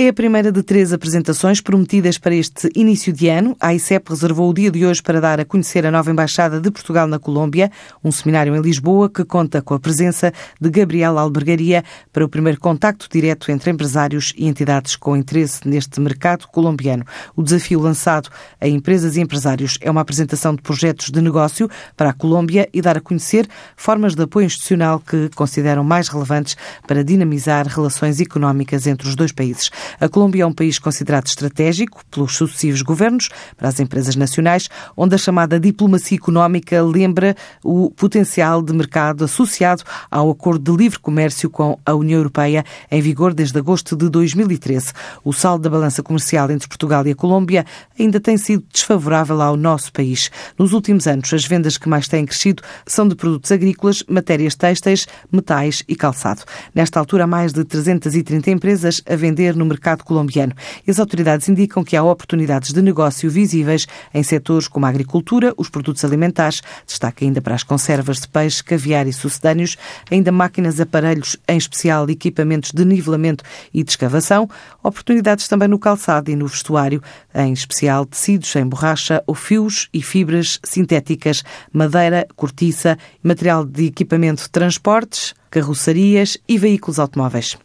É a primeira de três apresentações prometidas para este início de ano. A ICEP reservou o dia de hoje para dar a conhecer a nova Embaixada de Portugal na Colômbia, um seminário em Lisboa que conta com a presença de Gabriel Albergaria para o primeiro contacto direto entre empresários e entidades com interesse neste mercado colombiano. O desafio lançado a empresas e empresários é uma apresentação de projetos de negócio para a Colômbia e dar a conhecer formas de apoio institucional que consideram mais relevantes para dinamizar relações económicas entre os dois países. A Colômbia é um país considerado estratégico pelos sucessivos governos para as empresas nacionais, onde a chamada diplomacia económica lembra o potencial de mercado associado ao acordo de livre comércio com a União Europeia, em vigor desde agosto de 2013. O saldo da balança comercial entre Portugal e a Colômbia ainda tem sido desfavorável ao nosso país. Nos últimos anos, as vendas que mais têm crescido são de produtos agrícolas, matérias têxteis, metais e calçado. Nesta altura, há mais de 330 empresas a vender no mercado mercado colombiano. E as autoridades indicam que há oportunidades de negócio visíveis em setores como a agricultura, os produtos alimentares, destaque ainda para as conservas de peixe, caviar e sucedâneos, ainda máquinas, aparelhos, em especial equipamentos de nivelamento e de escavação, oportunidades também no calçado e no vestuário, em especial tecidos em borracha ou fios e fibras sintéticas, madeira, cortiça, material de equipamento de transportes, carrocerias e veículos automóveis.